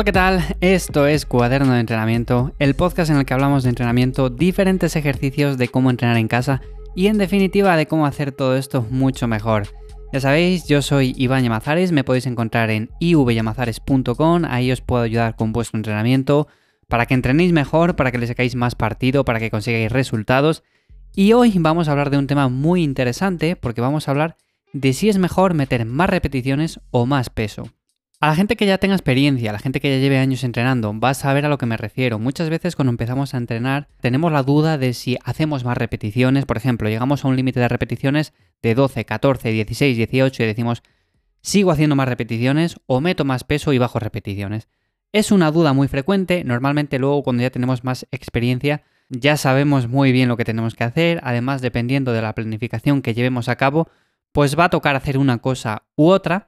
Hola, ¿qué tal? Esto es Cuaderno de Entrenamiento, el podcast en el que hablamos de entrenamiento, diferentes ejercicios de cómo entrenar en casa y en definitiva de cómo hacer todo esto mucho mejor. Ya sabéis, yo soy Iván Yamazares, me podéis encontrar en ivyamazares.com, ahí os puedo ayudar con vuestro entrenamiento para que entrenéis mejor, para que le sacáis más partido, para que consigáis resultados. Y hoy vamos a hablar de un tema muy interesante porque vamos a hablar de si es mejor meter más repeticiones o más peso. A la gente que ya tenga experiencia, a la gente que ya lleve años entrenando, va a saber a lo que me refiero. Muchas veces cuando empezamos a entrenar tenemos la duda de si hacemos más repeticiones. Por ejemplo, llegamos a un límite de repeticiones de 12, 14, 16, 18 y decimos, ¿sigo haciendo más repeticiones o meto más peso y bajo repeticiones? Es una duda muy frecuente. Normalmente luego cuando ya tenemos más experiencia ya sabemos muy bien lo que tenemos que hacer. Además, dependiendo de la planificación que llevemos a cabo, pues va a tocar hacer una cosa u otra.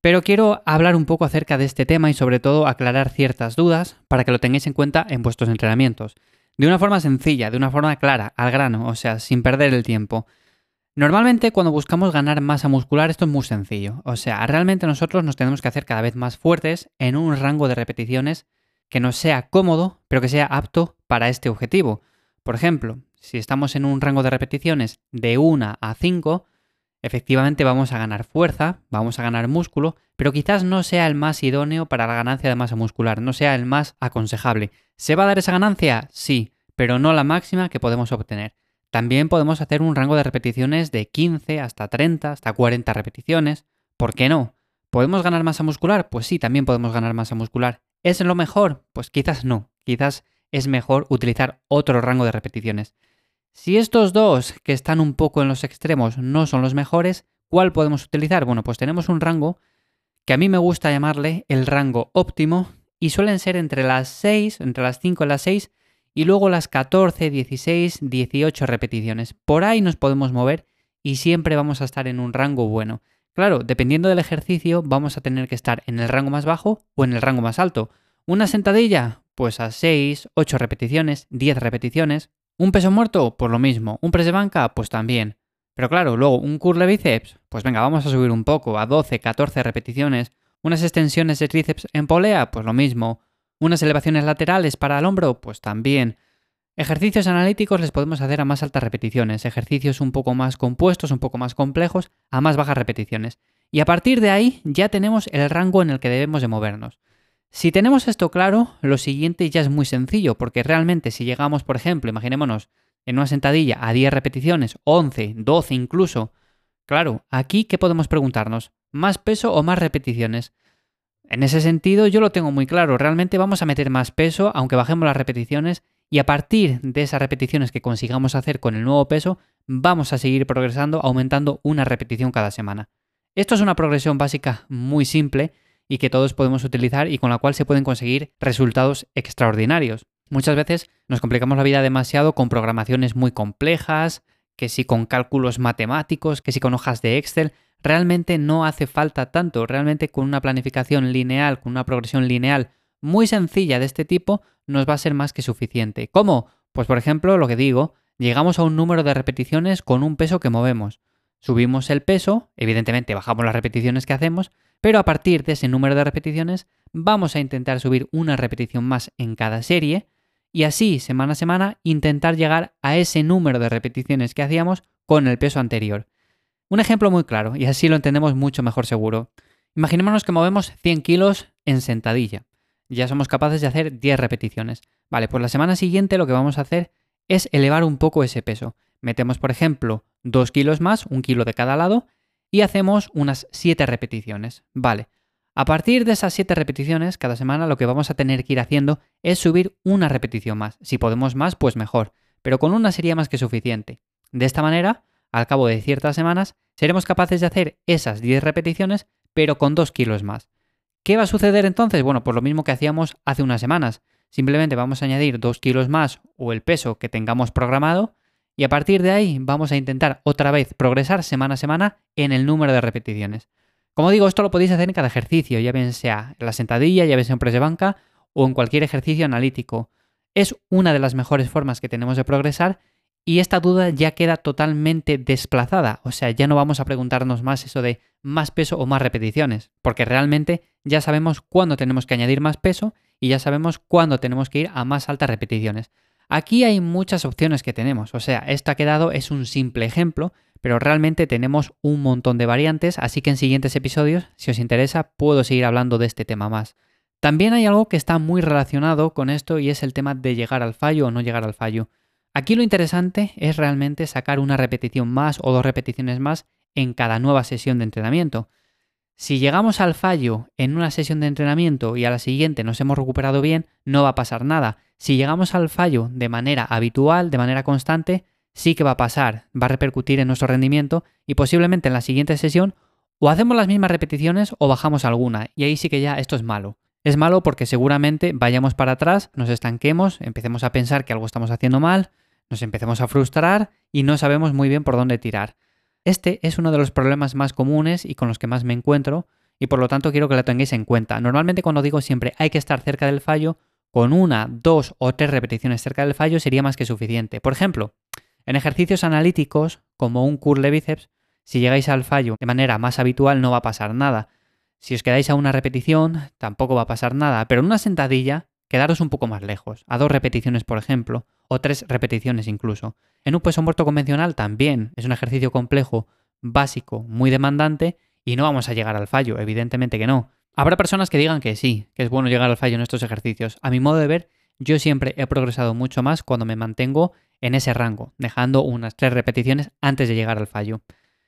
Pero quiero hablar un poco acerca de este tema y sobre todo aclarar ciertas dudas para que lo tengáis en cuenta en vuestros entrenamientos. De una forma sencilla, de una forma clara, al grano, o sea, sin perder el tiempo. Normalmente cuando buscamos ganar masa muscular esto es muy sencillo. O sea, realmente nosotros nos tenemos que hacer cada vez más fuertes en un rango de repeticiones que nos sea cómodo, pero que sea apto para este objetivo. Por ejemplo, si estamos en un rango de repeticiones de 1 a 5, Efectivamente vamos a ganar fuerza, vamos a ganar músculo, pero quizás no sea el más idóneo para la ganancia de masa muscular, no sea el más aconsejable. ¿Se va a dar esa ganancia? Sí, pero no la máxima que podemos obtener. También podemos hacer un rango de repeticiones de 15 hasta 30, hasta 40 repeticiones. ¿Por qué no? ¿Podemos ganar masa muscular? Pues sí, también podemos ganar masa muscular. ¿Es lo mejor? Pues quizás no. Quizás es mejor utilizar otro rango de repeticiones. Si estos dos que están un poco en los extremos no son los mejores, ¿cuál podemos utilizar? Bueno, pues tenemos un rango que a mí me gusta llamarle el rango óptimo y suelen ser entre las 6, entre las 5 y las 6 y luego las 14, 16, 18 repeticiones. Por ahí nos podemos mover y siempre vamos a estar en un rango bueno. Claro, dependiendo del ejercicio vamos a tener que estar en el rango más bajo o en el rango más alto. Una sentadilla, pues a 6, 8 repeticiones, 10 repeticiones. ¿Un peso muerto? Pues lo mismo. ¿Un press de banca? Pues también. Pero claro, luego un curl de bíceps, pues venga, vamos a subir un poco, a 12, 14 repeticiones. Unas extensiones de tríceps en polea, pues lo mismo. Unas elevaciones laterales para el hombro, pues también. Ejercicios analíticos les podemos hacer a más altas repeticiones, ejercicios un poco más compuestos, un poco más complejos, a más bajas repeticiones. Y a partir de ahí ya tenemos el rango en el que debemos de movernos. Si tenemos esto claro, lo siguiente ya es muy sencillo, porque realmente si llegamos, por ejemplo, imaginémonos, en una sentadilla a 10 repeticiones, 11, 12 incluso, claro, aquí ¿qué podemos preguntarnos? ¿Más peso o más repeticiones? En ese sentido yo lo tengo muy claro, realmente vamos a meter más peso aunque bajemos las repeticiones y a partir de esas repeticiones que consigamos hacer con el nuevo peso, vamos a seguir progresando aumentando una repetición cada semana. Esto es una progresión básica muy simple y que todos podemos utilizar y con la cual se pueden conseguir resultados extraordinarios. Muchas veces nos complicamos la vida demasiado con programaciones muy complejas, que si con cálculos matemáticos, que si con hojas de Excel, realmente no hace falta tanto, realmente con una planificación lineal, con una progresión lineal muy sencilla de este tipo, nos va a ser más que suficiente. ¿Cómo? Pues por ejemplo, lo que digo, llegamos a un número de repeticiones con un peso que movemos. Subimos el peso, evidentemente bajamos las repeticiones que hacemos, pero a partir de ese número de repeticiones vamos a intentar subir una repetición más en cada serie y así semana a semana intentar llegar a ese número de repeticiones que hacíamos con el peso anterior. Un ejemplo muy claro y así lo entendemos mucho mejor seguro. Imaginémonos que movemos 100 kilos en sentadilla. Ya somos capaces de hacer 10 repeticiones. Vale, pues la semana siguiente lo que vamos a hacer es elevar un poco ese peso. Metemos, por ejemplo, 2 kilos más, un kilo de cada lado, y hacemos unas 7 repeticiones. Vale. A partir de esas 7 repeticiones, cada semana lo que vamos a tener que ir haciendo es subir una repetición más. Si podemos más, pues mejor, pero con una sería más que suficiente. De esta manera, al cabo de ciertas semanas, seremos capaces de hacer esas 10 repeticiones, pero con 2 kilos más. ¿Qué va a suceder entonces? Bueno, pues lo mismo que hacíamos hace unas semanas. Simplemente vamos a añadir 2 kilos más o el peso que tengamos programado y a partir de ahí vamos a intentar otra vez progresar semana a semana en el número de repeticiones. Como digo, esto lo podéis hacer en cada ejercicio, ya bien sea en la sentadilla, ya bien sea en press de banca o en cualquier ejercicio analítico. Es una de las mejores formas que tenemos de progresar y esta duda ya queda totalmente desplazada, o sea, ya no vamos a preguntarnos más eso de más peso o más repeticiones, porque realmente ya sabemos cuándo tenemos que añadir más peso y ya sabemos cuándo tenemos que ir a más altas repeticiones. Aquí hay muchas opciones que tenemos, o sea, esto ha quedado es un simple ejemplo, pero realmente tenemos un montón de variantes, así que en siguientes episodios, si os interesa, puedo seguir hablando de este tema más. También hay algo que está muy relacionado con esto y es el tema de llegar al fallo o no llegar al fallo. Aquí lo interesante es realmente sacar una repetición más o dos repeticiones más en cada nueva sesión de entrenamiento. Si llegamos al fallo en una sesión de entrenamiento y a la siguiente nos hemos recuperado bien, no va a pasar nada. Si llegamos al fallo de manera habitual, de manera constante, sí que va a pasar, va a repercutir en nuestro rendimiento y posiblemente en la siguiente sesión o hacemos las mismas repeticiones o bajamos alguna y ahí sí que ya esto es malo. Es malo porque seguramente vayamos para atrás, nos estanquemos, empecemos a pensar que algo estamos haciendo mal, nos empecemos a frustrar y no sabemos muy bien por dónde tirar. Este es uno de los problemas más comunes y con los que más me encuentro y por lo tanto quiero que lo tengáis en cuenta. Normalmente cuando digo siempre hay que estar cerca del fallo, con una, dos o tres repeticiones cerca del fallo sería más que suficiente. Por ejemplo, en ejercicios analíticos como un curl bíceps, si llegáis al fallo de manera más habitual no va a pasar nada. Si os quedáis a una repetición tampoco va a pasar nada, pero en una sentadilla quedaros un poco más lejos, a dos repeticiones por ejemplo, o tres repeticiones incluso. En un peso muerto convencional también es un ejercicio complejo, básico, muy demandante y no vamos a llegar al fallo, evidentemente que no. Habrá personas que digan que sí, que es bueno llegar al fallo en estos ejercicios. A mi modo de ver, yo siempre he progresado mucho más cuando me mantengo en ese rango, dejando unas tres repeticiones antes de llegar al fallo.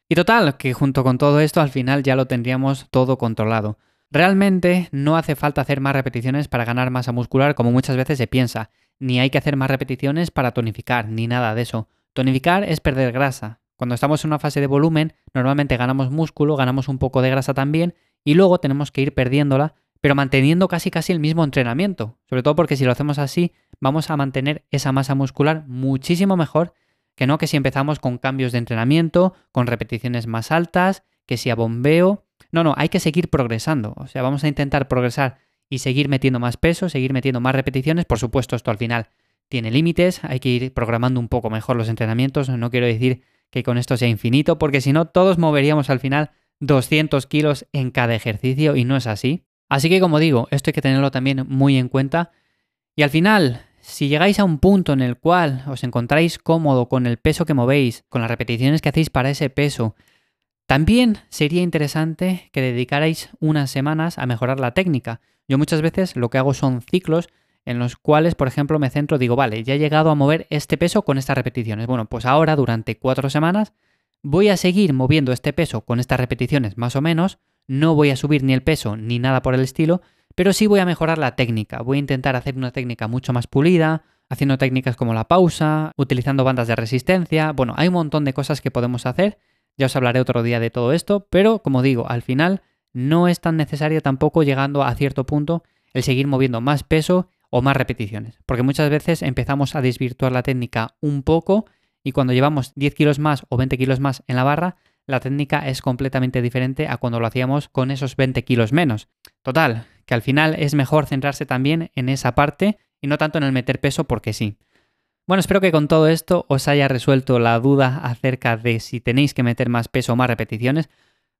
Y total, que junto con todo esto al final ya lo tendríamos todo controlado. Realmente no hace falta hacer más repeticiones para ganar masa muscular como muchas veces se piensa, ni hay que hacer más repeticiones para tonificar, ni nada de eso. Tonificar es perder grasa. Cuando estamos en una fase de volumen, normalmente ganamos músculo, ganamos un poco de grasa también, y luego tenemos que ir perdiéndola, pero manteniendo casi casi el mismo entrenamiento. Sobre todo porque si lo hacemos así, vamos a mantener esa masa muscular muchísimo mejor que no que si empezamos con cambios de entrenamiento, con repeticiones más altas, que si a bombeo, no, no, hay que seguir progresando. O sea, vamos a intentar progresar y seguir metiendo más peso, seguir metiendo más repeticiones. Por supuesto, esto al final tiene límites, hay que ir programando un poco mejor los entrenamientos. No quiero decir que con esto sea infinito, porque si no, todos moveríamos al final 200 kilos en cada ejercicio y no es así. Así que como digo, esto hay que tenerlo también muy en cuenta. Y al final, si llegáis a un punto en el cual os encontráis cómodo con el peso que movéis, con las repeticiones que hacéis para ese peso, también sería interesante que dedicarais unas semanas a mejorar la técnica. Yo muchas veces lo que hago son ciclos en los cuales, por ejemplo, me centro, digo, vale, ya he llegado a mover este peso con estas repeticiones. Bueno, pues ahora durante cuatro semanas voy a seguir moviendo este peso con estas repeticiones más o menos, no voy a subir ni el peso ni nada por el estilo, pero sí voy a mejorar la técnica. Voy a intentar hacer una técnica mucho más pulida, haciendo técnicas como la pausa, utilizando bandas de resistencia. Bueno, hay un montón de cosas que podemos hacer ya os hablaré otro día de todo esto, pero como digo, al final no es tan necesario tampoco llegando a cierto punto el seguir moviendo más peso o más repeticiones, porque muchas veces empezamos a desvirtuar la técnica un poco y cuando llevamos 10 kilos más o 20 kilos más en la barra, la técnica es completamente diferente a cuando lo hacíamos con esos 20 kilos menos. Total, que al final es mejor centrarse también en esa parte y no tanto en el meter peso porque sí. Bueno, espero que con todo esto os haya resuelto la duda acerca de si tenéis que meter más peso o más repeticiones.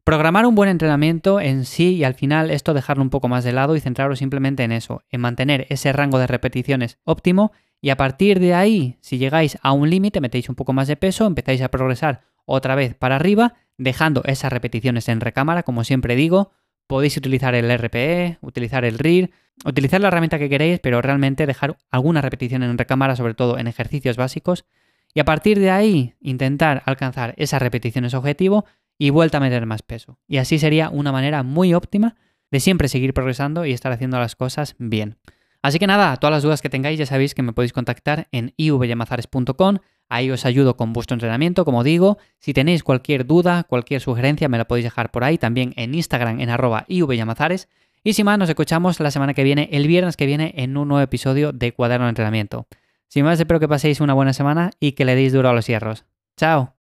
Programar un buen entrenamiento en sí y al final esto dejarlo un poco más de lado y centraros simplemente en eso, en mantener ese rango de repeticiones óptimo y a partir de ahí, si llegáis a un límite, metéis un poco más de peso, empezáis a progresar otra vez para arriba, dejando esas repeticiones en recámara, como siempre digo, podéis utilizar el RPE, utilizar el RIR, utilizar la herramienta que queréis, pero realmente dejar alguna repetición en recámara, sobre todo en ejercicios básicos, y a partir de ahí intentar alcanzar esas repeticiones objetivo y vuelta a meter más peso. Y así sería una manera muy óptima de siempre seguir progresando y estar haciendo las cosas bien. Así que nada, todas las dudas que tengáis ya sabéis que me podéis contactar en ivyamazares.com. Ahí os ayudo con vuestro entrenamiento, como digo. Si tenéis cualquier duda, cualquier sugerencia, me la podéis dejar por ahí. También en Instagram en arroba ivyamazares. Y sin más, nos escuchamos la semana que viene, el viernes que viene, en un nuevo episodio de Cuaderno de Entrenamiento. Sin más, espero que paséis una buena semana y que le deis duro a los hierros. ¡Chao!